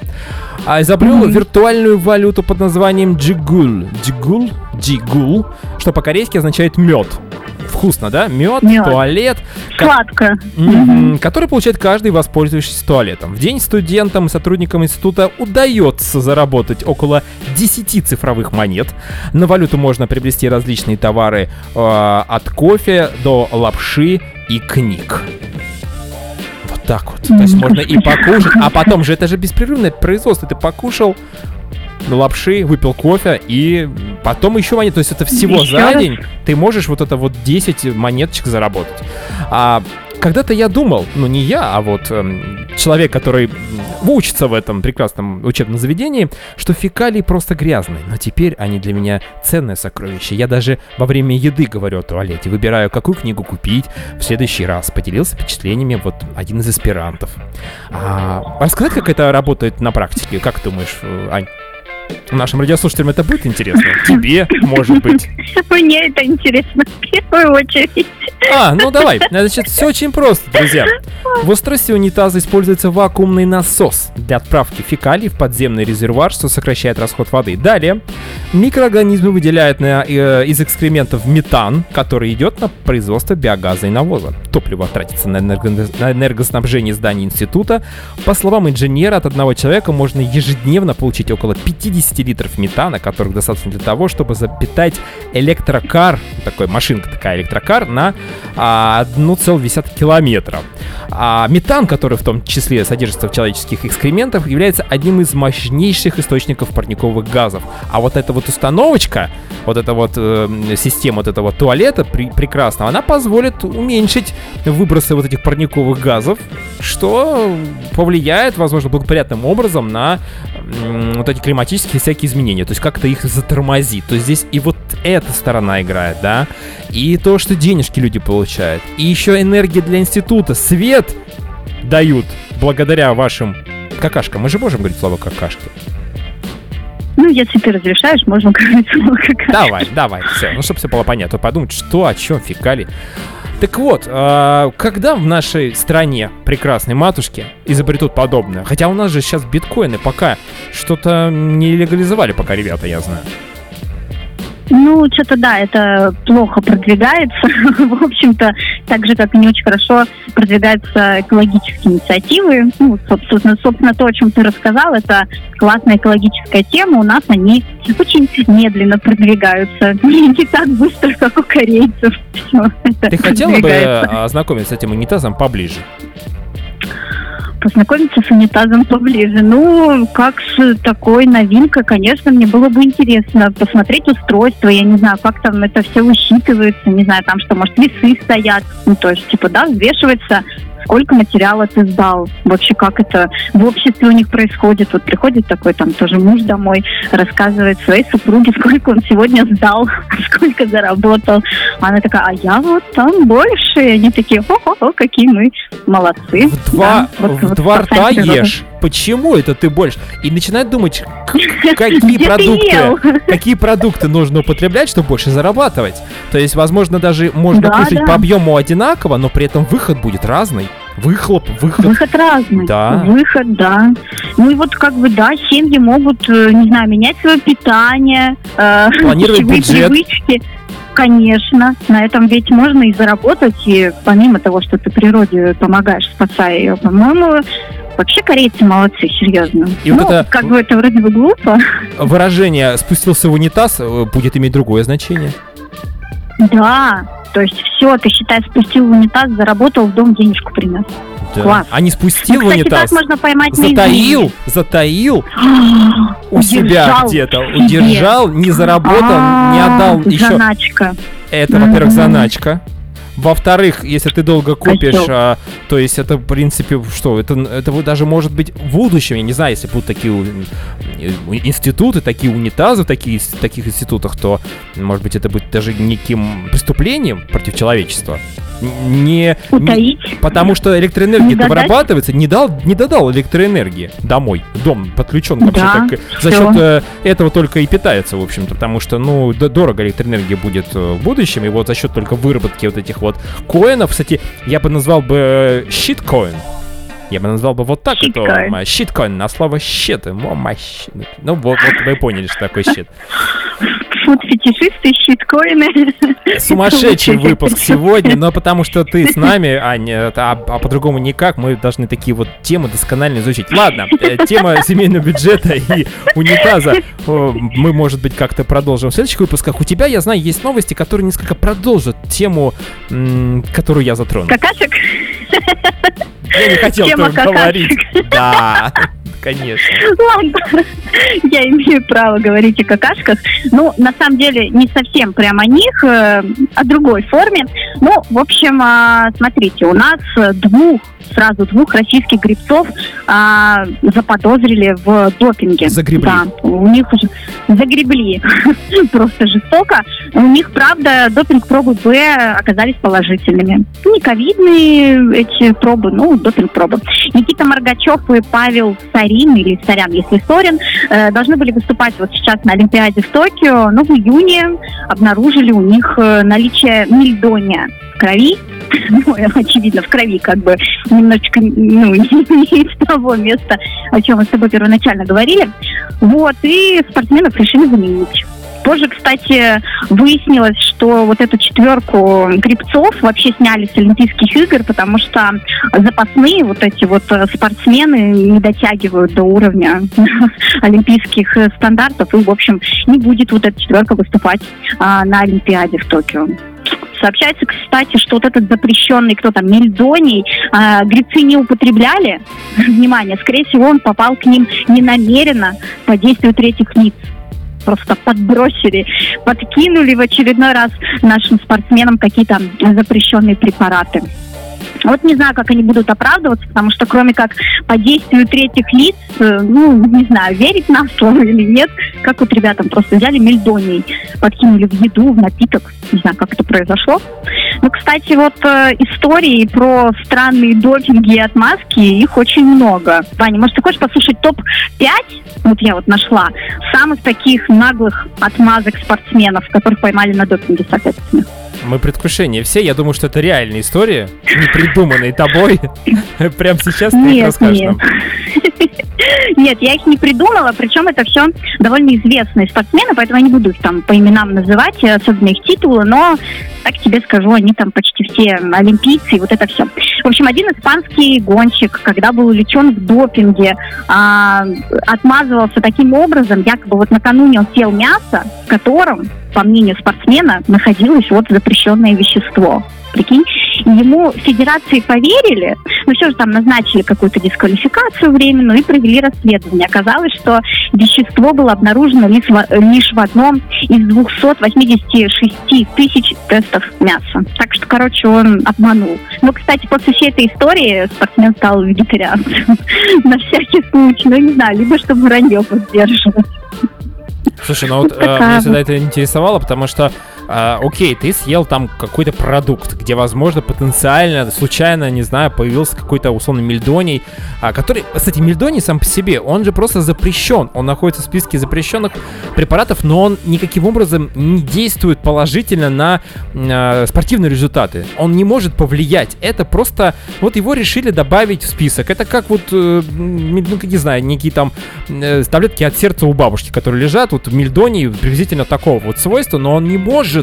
а, изобрел виртуальную валюту под названием Джигул. Джигул? Джигул, что по-корейски означает мед. Вкусно, да? Мед, Мёд. туалет. ко- Сладко. Который получает каждый, воспользовавшись туалетом. В день студентам и сотрудникам института удается заработать около 10 цифровых монет. На валюту можно приобрести различные товары э, от кофе до лапши и книг. Так вот. То есть можно и покушать, а потом же это же беспрерывное производство. Ты покушал лапши, выпил кофе и потом еще монет. То есть это всего Еще за раз? день ты можешь вот это вот 10 монеточек заработать. А когда-то я думал, ну не я, а вот эм, человек, который учится в этом прекрасном учебном заведении, что фекалии просто грязные. Но теперь они для меня ценное сокровище. Я даже во время еды говорю о туалете, выбираю, какую книгу купить в следующий раз. Поделился впечатлениями вот один из аспирантов. А, рассказать, как это работает на практике? Как думаешь, э, Ань? Нашим радиослушателям это будет интересно? Тебе, может быть. Мне это интересно в первую очередь. А, ну давай. Значит, все очень просто, друзья. В устройстве унитаза используется вакуумный насос для отправки фекалий в подземный резервуар, что сокращает расход воды. Далее, микроорганизмы выделяют на, э, из экскрементов метан, который идет на производство биогаза и навоза. Топливо тратится на, энерго- на энергоснабжение зданий института. По словам инженера, от одного человека можно ежедневно получить около 50 литров метана, которых достаточно для того, чтобы запитать электрокар, такой машинка такая электрокар, на а, 1,1 километра. А метан, который в том числе содержится в человеческих экскрементах, является одним из мощнейших источников парниковых газов. А вот эта вот установочка, вот эта вот э, система вот этого туалета при- прекрасного, она позволит уменьшить выбросы вот этих парниковых газов, что повлияет, возможно, благоприятным образом на вот эти климатические всякие изменения, то есть как-то их затормозит. То есть здесь и вот эта сторона играет, да, и то, что денежки люди получают, и еще энергия для института, свет дают благодаря вашим какашкам. Мы же можем говорить слово какашки. Ну, если ты разрешаешь, можно говорить слово как Давай, давай, все. Ну, чтобы все было понятно. Подумать, что, о чем, фекали. Так вот, а, когда в нашей стране прекрасной матушке изобретут подобное? Хотя у нас же сейчас биткоины пока что-то не легализовали пока, ребята, я знаю. Ну, что-то да, это плохо продвигается. В общем-то, так же, как и не очень хорошо продвигаются экологические инициативы. Ну, собственно, собственно, то, о чем ты рассказал, это классная экологическая тема. У нас они очень медленно продвигаются. Не так быстро, как у корейцев. Это Ты хотела бы ознакомиться с этим унитазом поближе? Познакомиться с унитазом поближе. Ну, как с такой новинкой, конечно, мне было бы интересно посмотреть устройство. Я не знаю, как там это все высчитывается. Не знаю, там что, может, весы стоят. Ну, то есть, типа, да, взвешивается сколько материала ты сдал, вообще как это в обществе у них происходит. Вот приходит такой там тоже муж домой, рассказывает своей супруге, сколько он сегодня сдал, сколько заработал. Она такая, а я вот там больше. И они такие, о какие мы молодцы. В два, Да, вот- в вот два рта ешь. Почему это ты больше? И начинает думать, какие продукты, какие продукты нужно употреблять, чтобы больше зарабатывать. То есть, возможно, даже можно Да, кушать да. по объему одинаково, но при этом выход будет разный. Выхлоп, выход. Выход разный. Да. Выход, да. Ну и вот как бы, да, семьи могут, э, не знаю, менять свое питание, э, Планировать бюджет. привычки. Конечно, на этом ведь можно и заработать, и помимо того, что ты природе помогаешь, спасая ее, по-моему, вообще корейцы молодцы, серьезно. И вот ну, это- как бы это вроде бы глупо. Выражение «спустился в унитаз» э, будет иметь другое значение. Да, то есть все, ты считай, спустил в унитаз, заработал, в дом денежку принес. Да. Класс. А не спустил Ну, кстати, унитаз, можно поймать затаил, затаил у себя где-то, удержал, не заработал, не А, отдал еще Заначка. Это, во-первых, заначка. Во-вторых, если ты долго купишь, а, то есть это, в принципе, что, это, это даже может быть в будущем, я не знаю, если будут такие институты, такие унитазы в таких, в таких институтах, то, может быть, это будет даже неким преступлением против человечества. Не, не- потому что электроэнергия Не вырабатывается, не дал, не додал электроэнергии домой, дом подключен вообще Да, так, за всё. счет э, этого только и питается, в общем-то, потому что, ну, дорого электроэнергия будет э, в будущем, и вот за счет только выработки вот этих вот коинов, кстати, я бы назвал бы э, щиткоин. Я бы назвал бы вот так это Щиткоин. м, щиткоин на слово щит. Ну вот, вот вы поняли, что такое щит. Фуд-фетишисты, щиткоины. Сумасшедший выпуск сегодня, но потому что ты с нами, а, не, а, а по-другому никак, мы должны такие вот темы досконально изучить. Ладно, э, тема семейного бюджета и унитаза мы, может быть, как-то продолжим в следующих выпусках. У тебя, я знаю, есть новости, которые несколько продолжат тему, которую я затронул. Какашек? Я не хотел Тема говорить. Да, конечно. Ладно, я имею право говорить о какашках. Ну, на самом деле, не совсем прямо о них, э, о другой форме. Ну, в общем, а, смотрите, у нас двух, сразу двух российских грибцов а, заподозрили в допинге. Загребли. Да, у них уже загребли просто жестоко. У них, правда, допинг-пробы Б оказались положительными. Не ковидные эти пробы, ну, допинг-пробы. Никита Моргачев и Павел Сарин, или Сорян, если Сорин, э, должны были выступать вот сейчас на Олимпиаде в Токио, но в июне обнаружили у них э, наличие мельдония в крови, ну, очевидно, в крови как бы немножечко ну, не из того места, о чем мы с тобой первоначально говорили. Вот, и спортсменов решили заменить. Позже, кстати, выяснилось, что вот эту четверку грибцов вообще сняли с Олимпийских игр, потому что запасные вот эти вот э, спортсмены не дотягивают до уровня олимпийских э, стандартов, и, в общем, не будет вот эта четверка выступать а, на Олимпиаде в Токио. Сообщается, кстати, что вот этот запрещенный, кто там, мельдоний, э, грецы не употребляли. Внимание, скорее всего, он попал к ним ненамеренно по действию третьих лиц просто подбросили, подкинули в очередной раз нашим спортсменам какие-то запрещенные препараты. Вот не знаю, как они будут оправдываться, потому что кроме как по действию третьих лиц, э, ну, не знаю, верить на слово или нет, как вот ребятам просто взяли мельдоний, подкинули в еду, в напиток, не знаю, как это произошло. Ну, кстати, вот э, истории про странные допинги и отмазки, их очень много. Ваня, может, ты хочешь послушать топ-5, вот я вот нашла, самых таких наглых отмазок спортсменов, которых поймали на допинге, соответственно? Мы предвкушение все. Я думаю, что это реальная история, не придуманная тобой. Прямо сейчас ты их расскажешь нам. Нет, я их не придумала, причем это все довольно известные спортсмены, поэтому я не буду их там по именам называть, э, особенно их титулы, но так тебе скажу, они там почти все олимпийцы, и вот это все. В общем, один испанский гонщик, когда был увлечен в допинге, а, отмазывался таким образом, якобы вот накануне он съел мясо, в котором, по мнению спортсмена, находилось вот запрещенное вещество. Прикинь, ему федерации поверили, но все же там назначили какую-то дисквалификацию временную и провели расследование. Оказалось, что вещество было обнаружено лишь в, лишь в одном из 286 тысяч тестов мяса. Так что, короче, он обманул. Но, кстати, после всей этой истории спортсмен стал вегетарианцем. На всякий случай. Ну, не знаю, либо чтобы вранье поддерживать. Слушай, ну вот Вот э, меня всегда это интересовало, потому что, э, окей, ты съел там какой-то продукт, где, возможно, потенциально, случайно, не знаю, появился какой-то условно мельдоний, а, который, кстати, мельдоний сам по себе, он же просто запрещен, он находится в списке запрещенных препаратов, но он никаким образом не действует положительно на э, спортивные результаты. Он не может повлиять. Это просто, вот его решили добавить в список. Это как вот, э, ну, не знаю, некие там э, таблетки от сердца у бабушки, которые лежат, вот мельдоний приблизительно такого вот свойства, но он не может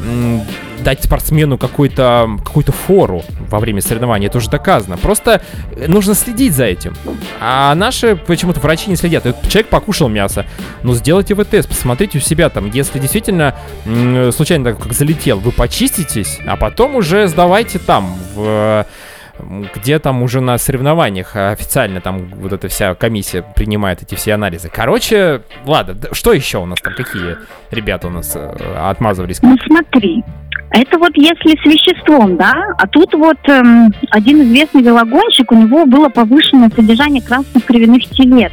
м, дать спортсмену какую-то фору во время соревнований, это уже доказано. Просто э, нужно следить за этим. А наши почему-то врачи не следят. И вот человек покушал мясо, ну сделайте вы тест, посмотрите у себя там, если действительно случайно так как залетел, вы почиститесь, а потом уже сдавайте там в где там уже на соревнованиях официально там вот эта вся комиссия принимает эти все анализы. Короче, ладно, что еще у нас там, какие ребята у нас э, отмазывались? Ну смотри, это вот если с веществом, да, а тут вот эм, один известный велогонщик, у него было повышенное содержание красных кровяных телец.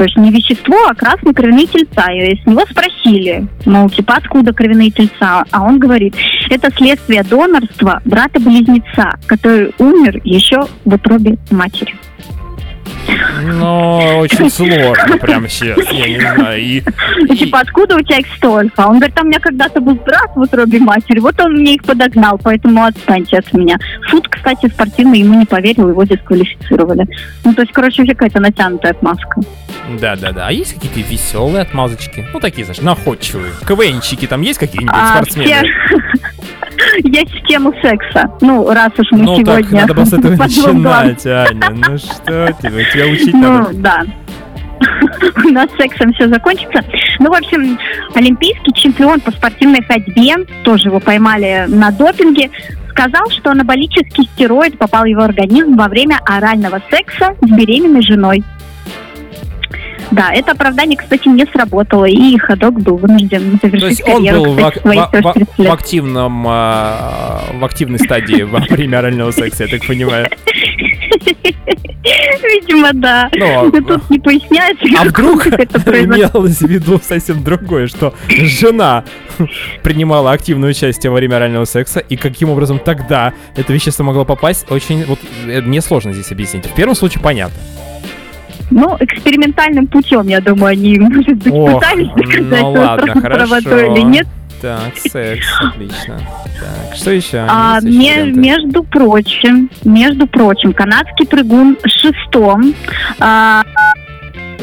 То есть не вещество, а красные кровяные тельца. И с него спросили, мол, типа, откуда кровяные тельца? А он говорит, это следствие донорства брата-близнеца, который умер еще в утробе матери. Ну, очень сложно прямо сейчас, я не знаю. И, И, типа, откуда у тебя их столько? Он говорит, там у меня когда-то был брат в утробе матери, вот он мне их подогнал, поэтому отстаньте от меня. Суд, кстати, спортивный ему не поверил, его дисквалифицировали. Ну, то есть, короче, вообще какая-то натянутая отмазка. Да-да-да. А есть какие-то веселые отмазочки? Ну, такие, знаешь, находчивые. КВНчики там есть какие-нибудь А, спортсмены? все- Есть тему секса. Ну, раз уж мы Ну так, сегодня... надо было с этого начинать, Аня. Ну что тебе, тебя учить Ну, надо. да. У нас сексом все закончится. Ну, в общем, олимпийский чемпион по спортивной ходьбе, тоже его поймали на допинге, сказал, что анаболический стероид попал в его организм во время орального секса с беременной женой. Да, это оправдание, кстати, не сработало, и ходок был вынужден То завершить есть он карьеру был в, кстати, в свои в- в- 40 в активном, а, в активной стадии во время орального секса, я так понимаю. Видимо, да. Ну, Но тут не поясняется, А вдруг это имелось в виду совсем другое, что жена принимала активное участие во время орального секса, и каким образом тогда это вещество могло попасть, очень, вот, э, мне сложно здесь объяснить. В первом случае понятно. Ну, экспериментальным путем, я думаю, они, может быть, Ох, пытались доказать ну ладно, хорошо. или нет. Так, секс, отлично. Так, что еще? А, еще ме- между прочим, между прочим, канадский прыгун шестом а,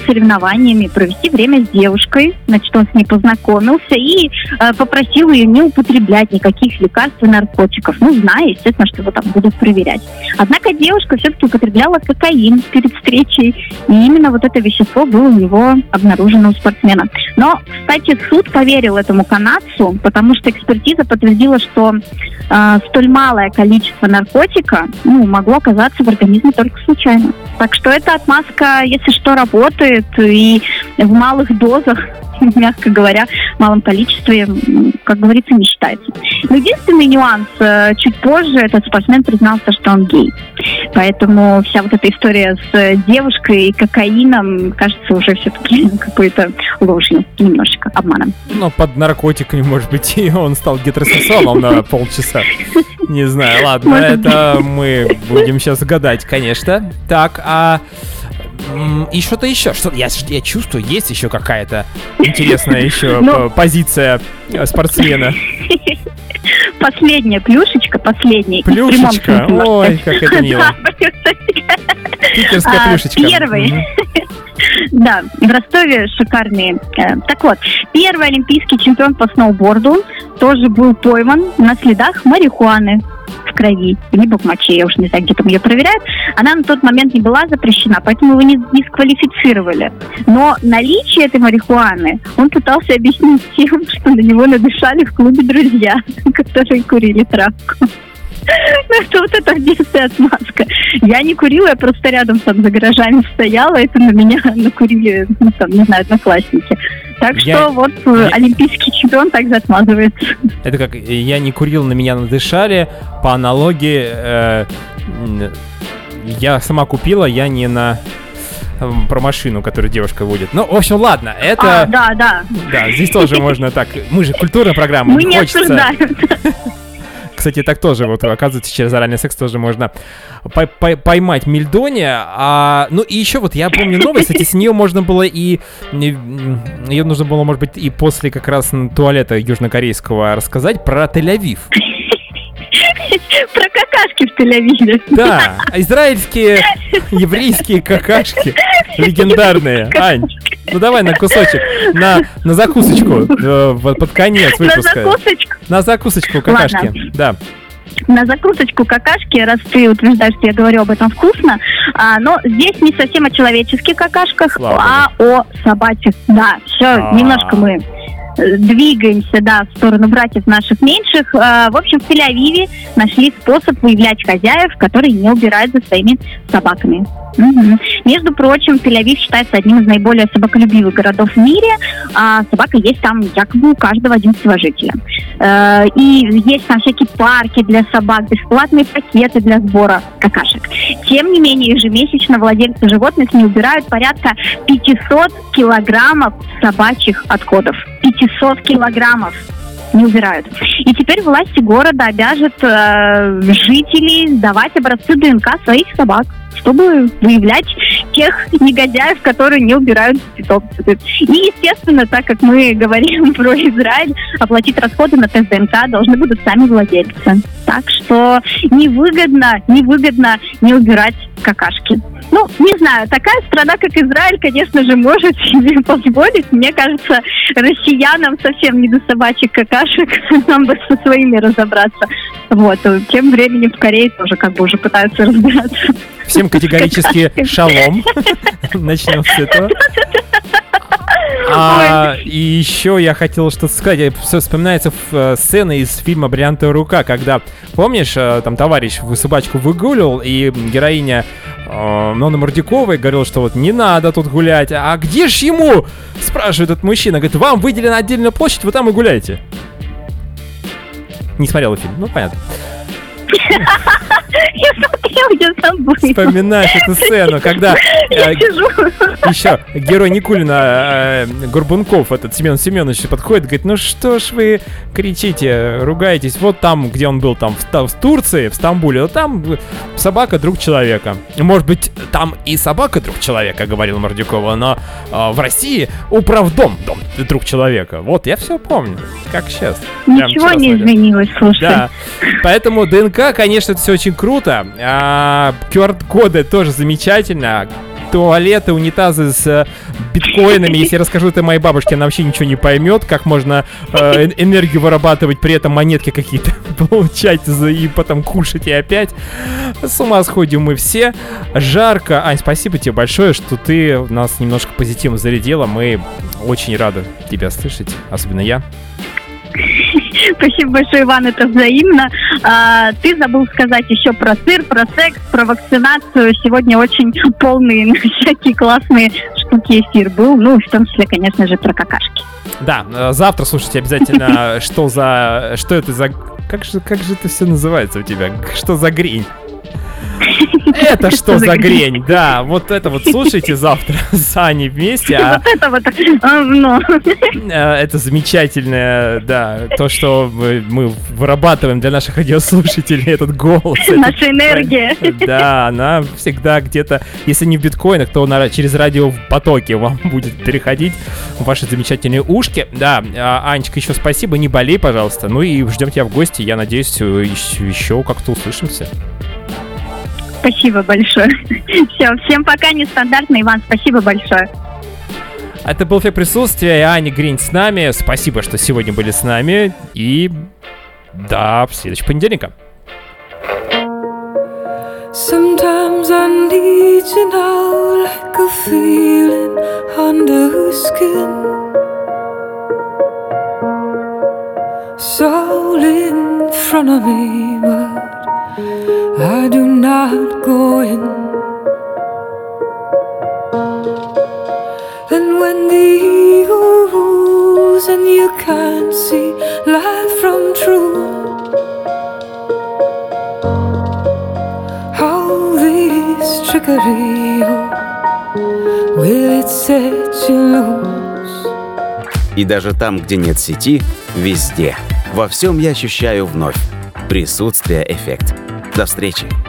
соревнованиями провести время с девушкой. Значит, он с ней познакомился и а, попросил ее не употреблять никаких лекарств и наркотиков. Ну, зная, естественно, что его там будут проверять. Однако девушка все-таки употребляла кокаин перед встречей, и именно вот это вещество было у него обнаружено у спортсмена. Но, кстати, суд поверил этому канадцу, потому что экспертиза подтвердила, что э, столь малое количество наркотика ну, могло оказаться в организме только случайно. Так что эта отмазка, если что, работает, и в малых дозах, мягко говоря, в малом количестве, как говорится, не считается. Но единственный нюанс, э, чуть позже этот спортсмен признался, что он гей. Поэтому вся вот эта история с э, девушкой и кокаином кажется уже все-таки какой-то ложью, немножечко обманом. Ну, под наркотиками, может быть, и он стал гетеросексуалом на полчаса. Не знаю, ладно, это мы будем сейчас гадать, конечно. Так, а и что-то еще, что я, я чувствую, есть еще какая-то интересная еще Ну. п- позиция э, спортсмена. Последняя плюшечка, последняя. Плюшечка, ой, как это мило. Питерская А, плюшечка. первый. Да, в Ростове шикарные. э, Так вот, первый олимпийский чемпион по сноуборду тоже был пойман на следах марихуаны крови, либо в моче, я уж не знаю, где там ее проверяют. Она на тот момент не была запрещена, поэтому его не дисквалифицировали. Но наличие этой марихуаны он пытался объяснить тем, что на него надышали в клубе друзья, которые курили травку. Ну, это вот это детская отмазка. Я не курила, я просто рядом там за гаражами стояла, это на меня накурили, ну, там, не знаю, одноклассники. Так Я- что вот э, я- олимпийский чемпион также отмазывается. Это как я не курил, на меня надышали. По аналогии, э, я сама купила, я не на м, про машину, которую девушка водит. Ну, в общем, ладно, это... А, да, да. Да, здесь тоже можно так. Мы же культурная программа. Мы не хочется. обсуждаем. Кстати, так тоже, вот, оказывается, через оральный секс тоже можно пой- пой- поймать мельдония. А, ну и еще вот я помню новость, кстати, с нее можно было и... Ее нужно было, может быть, и после как раз туалета южнокорейского рассказать про Тель-Авив. Про какашки в Тель-Авиве. Да, израильские, еврейские какашки легендарные. Ань, ну давай на кусочек, на, на закусочку э, под конец На выпуска. закусочку, На закусочку какашки, да. на закусочку какашки, раз ты утверждаешь, что я говорю об этом вкусно, а, но здесь не совсем о человеческих какашках, Слава а о собачьих. Да, все, А. немножко мы двигаемся, да, в сторону братьев наших меньших. А, в общем, в Тель-Авиве нашли способ выявлять хозяев, которые не убирают за своими собаками. Мгм. Между прочим, Тель-Авив считается одним из наиболее собаколюбивых городов в мире, а собака есть там якобы у каждого одиннадцатого жителя. Э, И есть там всякие парки для собак, бесплатные пакеты для сбора какашек. Тем не менее, ежемесячно владельцы животных не убирают порядка 500 килограммов собачьих отходов. 500 килограммов не убирают. И теперь власти города обяжут э, жителей сдавать образцы ДНК своих собак, чтобы выявлять тех негодяев, которые не убирают питомцев. И, естественно, так как мы говорим про Израиль, оплатить расходы на тест ДНК должны будут сами владельцы. Так что невыгодно, невыгодно не убирать какашки. Ну, не знаю, такая страна, как Израиль, конечно же, может себе позволить. Мне кажется, россиянам совсем не до собачьих какашек, нам бы со своими разобраться. Вот, тем временем в Корее тоже как бы уже пытаются разбираться. Всем категорически шалом. Начнем с этого. А, и еще я хотел что-то сказать. Всё Вспоминается э, сцена из фильма «Бриллиантовая рука», когда, помнишь, э, там товарищ в собачку выгуливал, и героиня э, Нонна Мордюковой говорила, что вот не надо тут гулять. А где ж ему? Спрашивает этот мужчина. Говорит, вам выделена отдельная площадь, вы там и гуляйте. Не смотрел фильм, ну понятно. Я смотрел, я забыла. Вспоминаешь эту сцену, когда Я э, сижу. еще герой Никулина э, Горбунков, этот Семен Семенович, подходит, говорит, ну что ж вы кричите, ругаетесь, вот там, где он был, там в, Турции, в Стамбуле, вот там э, собака друг человека. Может быть, там и собака друг человека, говорил Мордюкова, но э, в России управдом дом друг человека. Вот, я все помню, как сейчас. Ничего не изменилось, слушай. Да. Поэтому ДНК, конечно, это все очень круто. А, QR-коды тоже замечательно. Туалеты, унитазы с э, биткоинами. Если я расскажу это моей бабушке, она вообще ничего не поймет, как можно э, эн- энергию вырабатывать, при этом монетки какие-то получать и потом кушать и опять. С ума сходим мы все. Жарко. Ань, спасибо тебе большое, что ты нас немножко позитивно зарядила. Мы очень рады тебя слышать, особенно я. Спасибо большое, Иван, это взаимно. А, ты забыл сказать еще про сыр, про секс, про вакцинацию. Сегодня очень полный на всякие классные штуки эфир был. Ну, в том числе, конечно же, про какашки. Да, э, завтра слушайте обязательно, что за... Что это за... Как же, как же это все называется у тебя? Что за грень? Это что за грень? Да, вот это вот слушайте завтра с Аней вместе. А Вот это вот, э, это замечательное, да, то, что мы, вырабатываем для наших радиослушателей этот голос. наша энергия. да, она всегда где-то, если не в биткоинах, то через радио в потоке вам будет переходить ваши замечательные ушки. Да, а, Анечка, еще спасибо, не болей, пожалуйста. Ну и ждем тебя в гости. Я надеюсь, э, еще как-то услышимся. Спасибо большое. Все, всем пока, нестандартно. Иван, спасибо большое. Это был эффект присутствия, и Аня Гринь с нами. Спасибо, что сегодня были с нами. И до следующего понедельника. Sometimes I need you now, like a feeling under skin. So in front of me, but I do not go in. And when the ego rules and you can't see life from truth. How this trickery oh, will it set you loose? И даже там, где нет сети, везде. Во всем я ощущаю вновь. Присутствие эффект. До встречи.